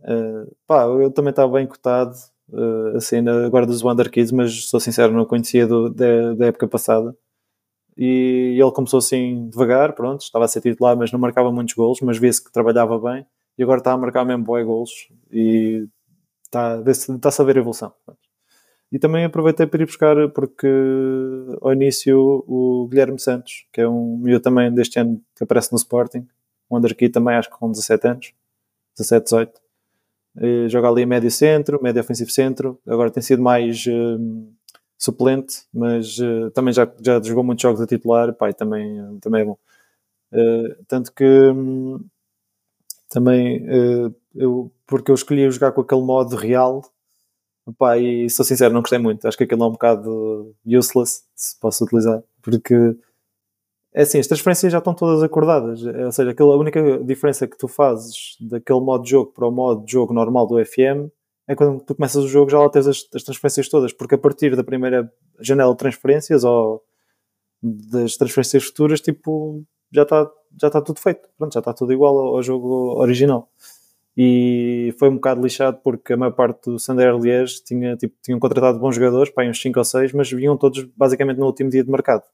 Speaker 1: Uh, pá, eu também estava bem cotado, uh, assim, agora dos Wonder Kids, mas sou sincero, não conhecia do, da, da época passada. E ele começou assim devagar, pronto, estava a ser titular, mas não marcava muitos golos, mas vê-se que trabalhava bem e agora está a marcar mesmo boi golos e está, está a ver a evolução. E também aproveitei para ir buscar, porque ao início o Guilherme Santos, que é um miúdo também deste ano que aparece no Sporting, um aqui também acho que com 17 anos, 17, 18, e joga ali médio centro, médio ofensivo centro, agora tem sido mais uh, suplente, mas uh, também já, já jogou muitos jogos a titular, pai, também, também é bom. Uh, tanto que um, também eu, porque eu escolhi jogar com aquele modo real Opa, e sou sincero, não gostei muito. Acho que aquilo é um bocado useless, se posso utilizar, porque é assim, as transferências já estão todas acordadas. Ou seja, aquela, a única diferença que tu fazes daquele modo de jogo para o modo de jogo normal do FM é quando tu começas o jogo já lá tens as, as transferências todas, porque a partir da primeira janela de transferências ou das transferências futuras, tipo, já está já está tudo feito. Pronto, já está tudo igual ao, ao jogo original e foi um bocado lixado porque a maior parte do Sander Liège tinha, tipo, tinham contratado bons jogadores, pá, uns 5 ou 6, mas vinham todos basicamente no último dia de mercado.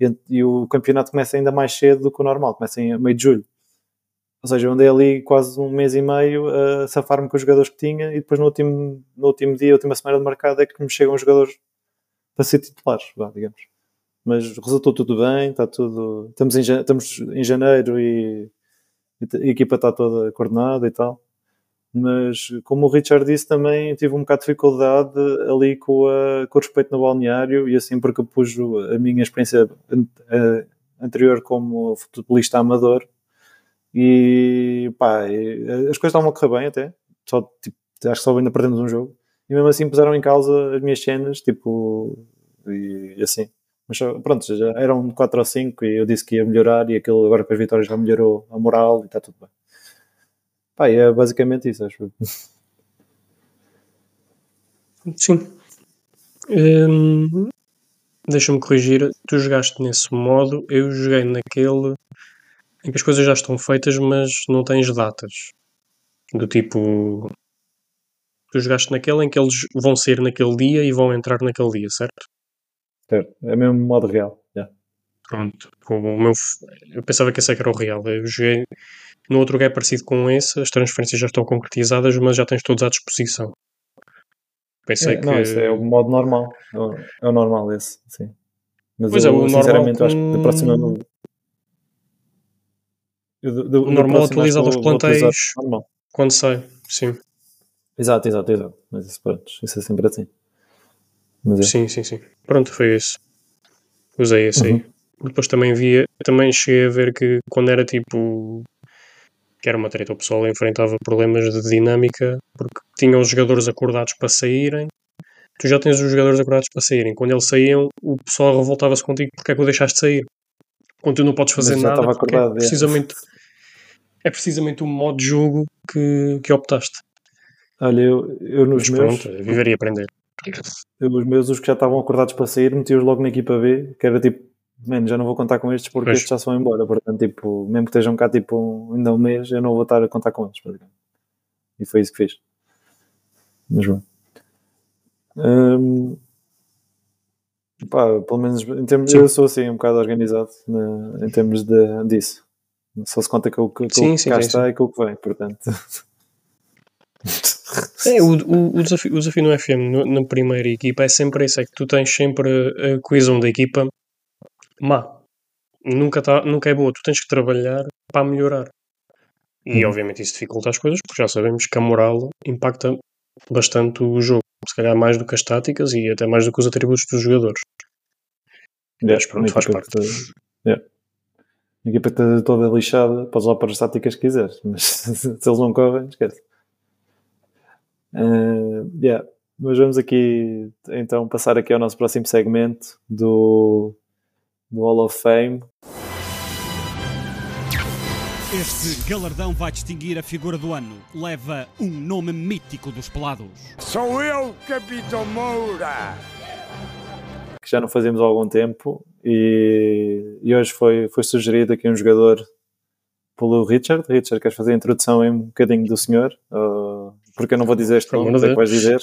Speaker 1: E, e, o campeonato começa ainda mais cedo do que o normal, começa em meio de julho. Ou seja, eu andei ali quase um mês e meio a safar-me com os jogadores que tinha e depois no último, no último dia, última semana de mercado é que me chegam os jogadores para ser titulares, digamos. Mas resultou tudo bem, está tudo. Estamos em, estamos em janeiro e a equipa está toda coordenada e tal. Mas, como o Richard disse, também tive um bocado de dificuldade ali com, a, com o respeito no balneário e assim porque pus a minha experiência anterior como futebolista amador e pá, as coisas estavam a correr bem até, só, tipo, acho que só ainda perdemos um jogo e mesmo assim puseram em causa as minhas cenas, tipo, e assim. Mas pronto, já eram 4 ou 5 e eu disse que ia melhorar e aquilo agora com as vitórias já melhorou a moral e está tudo bem. Pá, é basicamente isso, acho.
Speaker 3: Sim. Hum, Deixa-me corrigir, tu jogaste nesse modo, eu joguei naquele em que as coisas já estão feitas, mas não tens datas. Do tipo. Tu jogaste naquele em que eles vão sair naquele dia e vão entrar naquele dia, certo?
Speaker 1: Certo, é mesmo modo real. Yeah.
Speaker 3: Pronto, o meu, eu pensava que esse é que era o real. Eu joguei no outro é parecido com esse, as transferências já estão concretizadas, mas já tens todos à disposição.
Speaker 1: Pensei é, que. Não, esse é o modo normal. É o, é o normal esse, sim. Mas
Speaker 3: pois
Speaker 1: eu,
Speaker 3: é, o
Speaker 1: sinceramente,
Speaker 3: normal
Speaker 1: acho que da próxima.
Speaker 3: Eu, do, o normal atualiza os plantéis quando sai, sim.
Speaker 1: Exato, exato, exato. Mas isso, pronto, isso é sempre assim.
Speaker 3: Mas é. Sim, sim, sim. Pronto, foi esse. Usei esse uhum. aí. Depois também via, também cheguei a ver que quando era tipo que era uma treta, o pessoal enfrentava problemas de dinâmica porque tinham os jogadores acordados para saírem. Tu já tens os jogadores acordados para saírem. Quando eles saíam, o pessoal revoltava-se contigo porque é que o deixaste sair. Quando tu não podes fazer nada, é acordado, é precisamente, é. é precisamente o modo de jogo que, que optaste.
Speaker 1: Olha, eu, eu nos
Speaker 3: Mas
Speaker 1: meus.
Speaker 3: Pronto, viver e aprender.
Speaker 1: Eu, os meus, os que já estavam acordados para sair, meti-os logo na equipa B, que era tipo, man, já não vou contar com estes porque pois. estes já se vão embora. Portanto, tipo, mesmo que estejam cá tipo, ainda um mês, eu não vou estar a contar com eles. E foi isso que fiz. Mas bom. Hum, pá, pelo menos em termos, sim. eu sou assim um bocado organizado né, em termos de, disso. Só se conta com o que, sim, sim, cá está e com o que vem, portanto. *laughs*
Speaker 3: É, o, o, o, desafio, o desafio no FM, no, na primeira equipa, é sempre isso: é que tu tens sempre a coesão da equipa má. Nunca, tá, nunca é boa. Tu tens que trabalhar para melhorar. E uhum. obviamente isso dificulta as coisas, porque já sabemos que a moral impacta bastante o jogo. Se calhar mais do que as táticas e até mais do que os atributos dos jogadores. Mas pronto, faz parte.
Speaker 1: yeah. A equipa está toda lixada, podes lá para as táticas que quiseres, mas *laughs* se eles não correm, esquece. Eh, yeah. Mas vamos aqui então passar aqui ao nosso próximo segmento do, do Hall of Fame.
Speaker 4: Este galardão vai distinguir a figura do ano. Leva um nome mítico dos pelados.
Speaker 5: Sou eu, Capitão Moura!
Speaker 1: que já não fazíamos há algum tempo e, e hoje foi, foi sugerido aqui um jogador pelo Richard. Richard, queres fazer a introdução em um bocadinho do senhor? Ou- porque eu não vou dizer este nome,
Speaker 3: amor de
Speaker 1: é que vais dizer.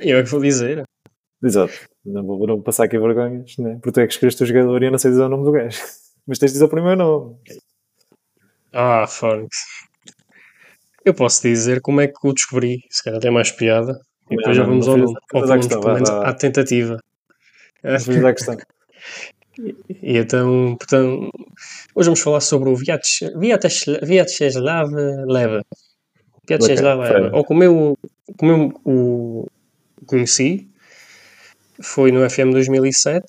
Speaker 3: Eu é que vou dizer.
Speaker 1: Exato. Não vou, não vou passar aqui vergonhas, né? porque tu é que escolheste o jogador e eu não sei dizer o nome do gajo. *laughs* Mas tens de dizer o primeiro nome.
Speaker 3: Ah, Fónix. Eu posso dizer como é que o descobri. Se calhar tem mais piada. E depois
Speaker 1: Não,
Speaker 3: já
Speaker 1: não,
Speaker 3: vamos
Speaker 1: não
Speaker 3: ao nome. Ou pelo menos, à tentativa.
Speaker 1: Fiz a questão. *laughs*
Speaker 3: E então, portanto, hoje vamos falar sobre o Vyacheslav Vyacheslav Vyacheslav Leva. Vyacheslav
Speaker 1: Ok,
Speaker 3: Leva.
Speaker 1: fair.
Speaker 3: Ou como eu, como eu o conheci, foi no FM 2007.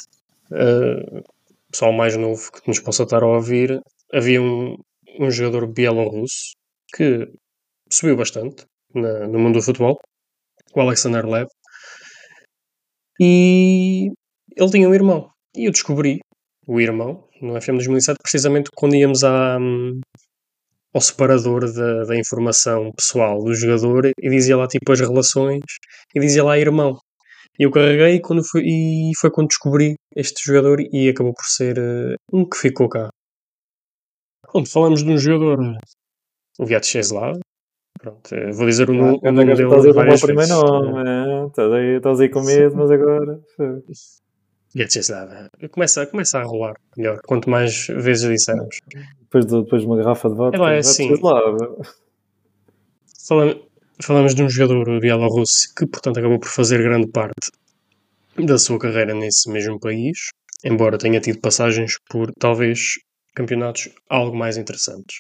Speaker 3: Uh, pessoal mais novo que nos possa estar a ouvir, havia um, um jogador bielorrusso que subiu bastante na- no mundo do futebol, o Alexander Lev. E ele tinha um irmão. E eu descobri o irmão no FM 2007 precisamente quando íamos à, hum, ao separador da, da informação pessoal do jogador e dizia lá tipo as relações e dizia lá irmão. E eu carreguei quando fui, e foi quando descobri este jogador e acabou por ser eh, um que ficou cá. Pronto, falamos de um jogador, o Vyacheslav. Pronto, eh, vou dizer o, no- o nome dele
Speaker 1: estás a ir com o primeiro nome, é? estás aí, estás aí com medo, mas agora.
Speaker 3: Vyacheslav. Começa, começa a rolar melhor, quanto mais vezes dissermos.
Speaker 1: Depois de, depois de uma garrafa de vodka,
Speaker 3: É, vai,
Speaker 1: vai
Speaker 3: assim. Falamos, falamos de um jogador bielorrusso que, portanto, acabou por fazer grande parte da sua carreira nesse mesmo país, embora tenha tido passagens por, talvez, campeonatos algo mais interessantes.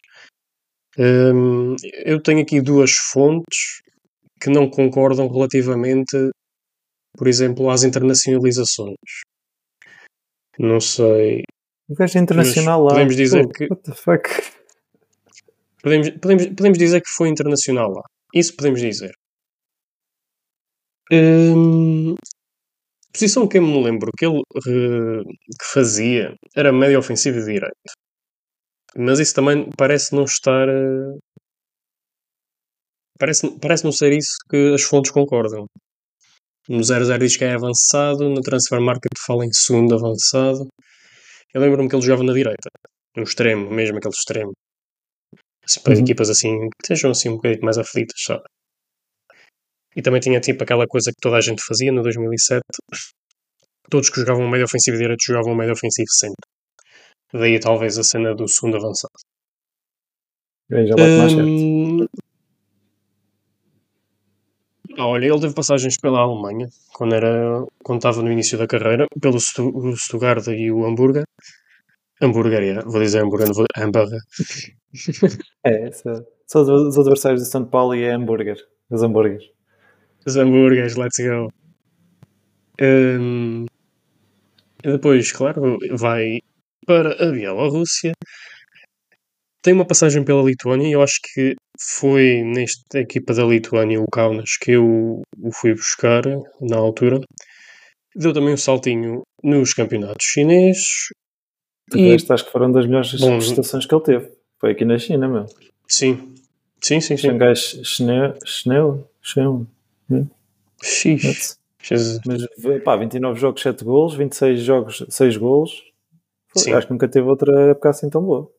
Speaker 3: Hum, eu tenho aqui duas fontes que não concordam relativamente, por exemplo, às internacionalizações. Não sei.
Speaker 1: O gajo é internacional lá.
Speaker 3: podemos dizer que-
Speaker 1: What the fuck?
Speaker 3: Podemos, podemos, podemos dizer que foi internacional lá. Isso podemos dizer. Hum, posição que eu me lembro que ele eh, que fazia era médio ofensivo e direito. Mas isso também parece não estar. eh, parece, parece não ser isso que as fontes concordam. No 00 diz que é avançado, no Transfer Market fala em segundo avançado. Eu lembro-me que ele jogava na direita, no extremo, mesmo aquele extremo. Assim, para
Speaker 1: Uhum.
Speaker 3: equipas assim que estejam assim um bocadinho mais aflitas, sabe? E também tinha tipo aquela coisa que toda a gente fazia no 2007. Todos que jogavam médio ofensivo direito jogavam médio ofensivo sempre. Daí talvez a cena do segundo avançado.
Speaker 1: Bem, já bate mais certo.
Speaker 3: Ah, Olha, ele teve passagens pela Alemanha, quando, era, quando estava no início da carreira, pelo Stuttgart e o Hamburger. Hamburger, yeah, vou dizer Hamburger, não vou Hamburger.
Speaker 1: É, são os, os adversários de São Paulo e é hambúrguer. Os hambúrgueres.
Speaker 3: Os hambúrgueres, let's go. E depois, claro, vai para a Bielorrússia. Tem uma passagem pela Lituânia e eu acho que foi nesta equipa da Lituânia, o Kaunas, que eu o fui buscar na altura. Deu também um saltinho nos campeonatos chineses. E-
Speaker 1: veste, acho que foram das melhores
Speaker 3: Bom,
Speaker 1: prestações que ele teve. Foi aqui na China, meu.
Speaker 3: Sim, sim, sim. sim.
Speaker 1: Xangai Chineu. Chineu?
Speaker 3: Jesus.
Speaker 1: Mas, pá, 29 jogos, 7 golos, 26 jogos, 6 golos. Acho que nunca teve outra época assim tão boa.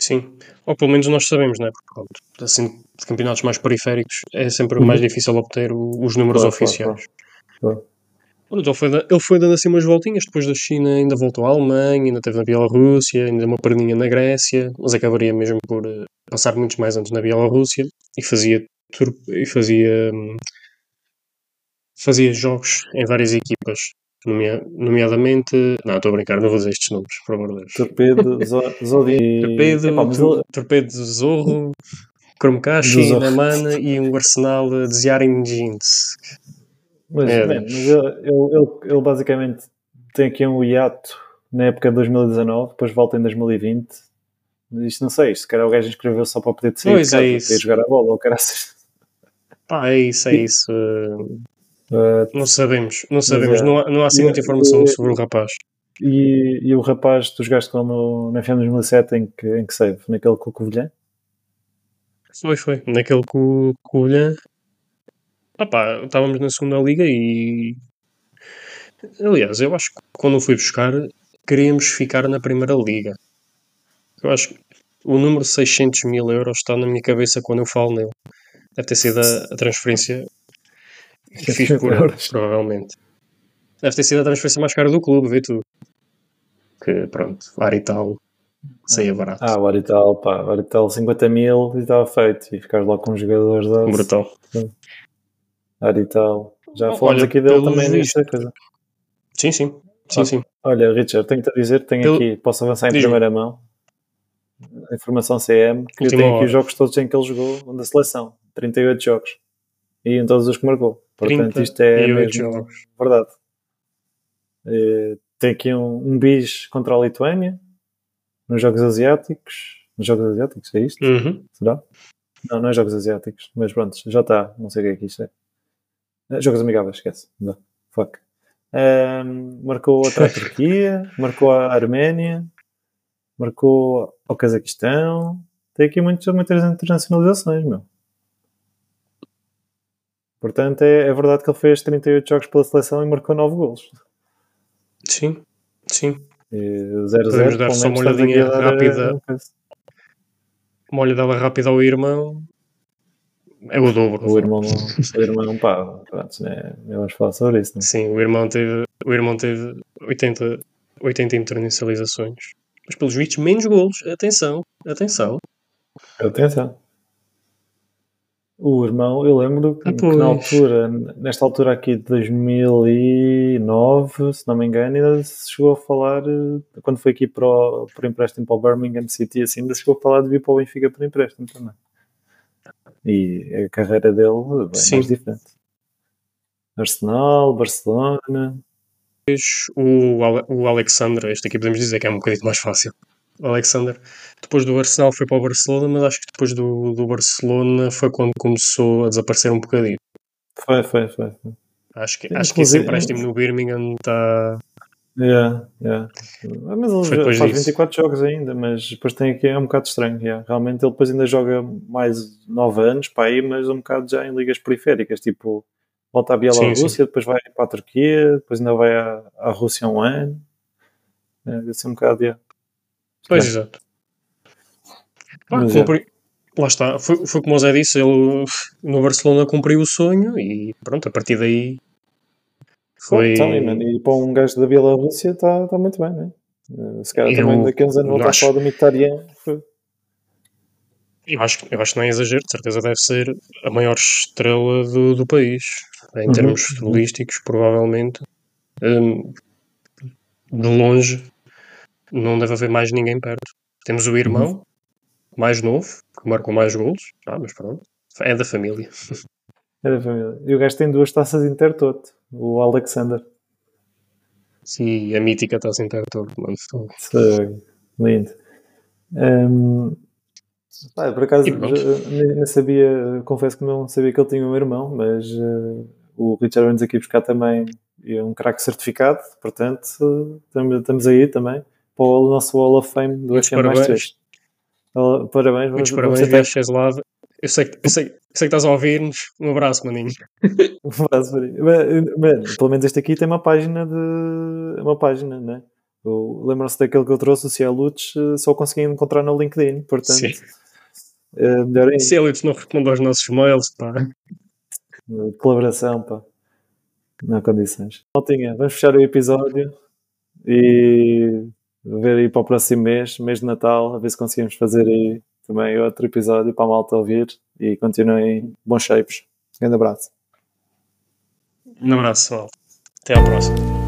Speaker 3: Sim, ou pelo menos nós sabemos, não é? Porque, pronto, assim, de campeonatos mais periféricos é sempre
Speaker 1: Uhum.
Speaker 3: mais difícil obter o- os números
Speaker 1: Claro, claro,
Speaker 3: oficiais.
Speaker 1: claro.
Speaker 3: Pronto, ele, foi ele foi dando assim umas voltinhas, depois da China ainda voltou à Alemanha, ainda esteve na Bielorrússia, ainda uma perninha na Grécia, mas acabaria mesmo por eh, passar muitos mais anos na Bielorrússia e fazia, e fazia, hum, fazia jogos em várias equipas, nomea- nomeadamente. Não, estou a brincar, não vou dizer estes nomes, por amor de Deus.
Speaker 1: Torpedo, Zo- Zodi. *laughs*
Speaker 3: Torpedo,
Speaker 1: Epá,
Speaker 3: Torpedo Zorro, Chromecast,
Speaker 1: Zorro.
Speaker 3: Naman e um arsenal de Ziarin Jeans.
Speaker 1: Mas,
Speaker 3: É,
Speaker 1: man, mas ele, basicamente tem aqui um hiato na época de 2019, depois volta em 2020. Isto não sei, isto se calhar o gajo inscreveu só para poder sair
Speaker 3: Pois
Speaker 1: de casa,
Speaker 3: é isso.
Speaker 1: jogar a bola, ou caraças.
Speaker 3: Pá, é isso, é isso. Uh, Não sabemos, não sabemos.
Speaker 1: é.
Speaker 3: Não há, não há assim
Speaker 1: E-
Speaker 3: muita informação
Speaker 1: e-
Speaker 3: sobre o rapaz.
Speaker 1: e, e o rapaz, tu jogaste com ele no, na FM 2007 em que, em que save? Naquele com o Covilhã?
Speaker 3: Foi, foi. Naquele com o Olhã. Ah pá, estávamos na segunda liga e. Aliás, eu acho que quando fui buscar, queríamos ficar na primeira liga. Eu acho que o número 600 mil euros está na minha cabeça quando eu falo nele. Deve ter sido a, a transferência *laughs* fiz por
Speaker 1: euros.
Speaker 3: provavelmente. Deve ter sido a transferência mais cara do clube, vê tu. Que pronto, ar e tal, saía barato.
Speaker 1: Ah, o Arital, pá, o Arital 50 mil e estava feito. E ficares lá com os jogadores da
Speaker 3: Brutal.
Speaker 1: Arital. Já falámos
Speaker 3: olha,
Speaker 1: aqui dele também nesta coisa.
Speaker 3: Sim, sim. Sim,
Speaker 1: Ah.
Speaker 3: sim.
Speaker 1: Olha, Richard, tenho-te a dizer, tenho
Speaker 3: Pelo-
Speaker 1: aqui, posso avançar em
Speaker 3: Diz-me.
Speaker 1: primeira mão. A informação CM, que eu
Speaker 3: Última
Speaker 1: tenho aqui
Speaker 3: hora.
Speaker 1: os jogos todos em que ele jogou da seleção. 38 jogos. E em todos os que marcou. Portanto, isto é
Speaker 3: 38
Speaker 1: mesmo
Speaker 3: jogos.
Speaker 1: verdade. Eh, tem aqui um, um bis contra a Lituânia nos Jogos Asiáticos. Nos Jogos Asiáticos, é isto?
Speaker 3: Uhum.
Speaker 1: Será? Não, não é Jogos Asiáticos, mas pronto, já está. Não sei o que é que isto é. Eh, Jogos Amigáveis, esquece. Não. Fuck. Ahm, marcou outra a *laughs* Turquia, marcou a Arménia, marcou ao Cazaquistão. Tem aqui muitas, muitas internacionalizações, meu. Portanto, é, é verdade que ele fez 38 jogos pela seleção e marcou 9 golos.
Speaker 3: Sim, sim.
Speaker 1: E
Speaker 3: Podemos
Speaker 1: 0-0,
Speaker 3: dar só uma olhadinha rápida. Uma olhadela rápida ao irmão. É o dobro.
Speaker 1: O irmão, o irmão, pá, pronto, né? vamos falar sobre isso, né?
Speaker 3: Sim, o irmão teve, o irmão teve 80, 80 internacionalizações. Mas pelos vistos, menos golos. Atenção, atenção.
Speaker 1: Atenção. O irmão, eu lembro que,
Speaker 3: Ah,
Speaker 1: que na altura, nesta altura aqui de 2009, se não me engano, ainda se chegou a falar, eh, quando foi aqui para o, para o empréstimo para o Birmingham City, assim, ainda se chegou a falar de vir para o Benfica por empréstimo também. E a carreira dele é bem
Speaker 3: Sim.
Speaker 1: mais diferente. Arsenal, Barcelona,
Speaker 3: O, o Alexander, este aqui podemos dizer que é um bocadinho mais fácil. O Alexander, depois do Arsenal foi para o Barcelona, mas acho que depois do, do Barcelona foi quando começou a desaparecer um bocadinho.
Speaker 1: foi, foi, foi. foi.
Speaker 3: Acho que,
Speaker 1: Sim,
Speaker 3: acho que esse empréstimo no Birmingham está.
Speaker 1: Yeah, yeah. Ah, Mas ele já faz
Speaker 3: disso.
Speaker 1: 24 jogos ainda, mas depois tem aqui, é um bocado estranho. yeah. Realmente ele depois ainda joga mais 9 anos para aí, mas um bocado já em ligas periféricas, tipo volta à Bielorrússia, depois vai para a Turquia, depois ainda vai à, à Rússia um ano. É, assim um bocado, yeah.
Speaker 3: Pois, exato. Pá,
Speaker 1: é.
Speaker 3: cumpri- Lá está, foi, foi como o Zé disse, ele no Barcelona cumpriu o sonho e pronto, a partir daí foi.
Speaker 1: Então, e, para um gajo da Bielorrússia está tá muito bem, né? Eh, Se calhar
Speaker 3: Eu
Speaker 1: também daqui a uns anos voltar a
Speaker 3: acho-
Speaker 1: falar do
Speaker 3: Eu acho, eu acho que não é exagero, de certeza deve ser a maior estrela do, do país, em
Speaker 1: Uhum,
Speaker 3: termos
Speaker 1: uhum.
Speaker 3: futebolísticos, provavelmente. Hum, de longe, não deve haver mais ninguém perto. Temos o irmão,
Speaker 1: Uhum.
Speaker 3: mais novo, que marcou mais golos, ah, mas pronto, é da família.
Speaker 1: É da família. E o gajo tem duas taças Intertoto, o Alexander.
Speaker 3: E a mítica ter todo, mano.
Speaker 1: Foi lindo. Hum, pá, por acaso nem sabia, confesso que não sabia que ele tinha um irmão, mas eh, o Richard vem-nos aqui buscar também é um craque certificado, portanto eh, tam- estamos aí também para o nosso Wall of Fame do FM mais
Speaker 3: parabéns.
Speaker 1: 3. Oh, Parabéns,
Speaker 3: Muitos parabéns,
Speaker 1: tentar-
Speaker 3: Vyacheslav. Eu sei, que- eu, sei, eu sei que estás a ouvir-nos. Um abraço, maninho. *laughs*
Speaker 1: Um abraço mas, pelo menos este aqui tem uma página de. uma página, né? Lembram-se daquele que eu trouxe, o Cialutes, eh, só consegui encontrar no LinkedIn, portanto,
Speaker 3: Sim.
Speaker 1: eh, melhor ainda.
Speaker 3: Ele não responde aos nossos mails, pá.
Speaker 1: Eh, Colaboração, pá. Não há condições. Maltinha, vamos fechar o episódio e ver aí para o próximo mês, mês de Natal, a ver se conseguimos fazer aí também outro episódio para a malta ouvir e continuem bons shapes. Grande abraço.
Speaker 3: Um abraço, pessoal. Até à próxima.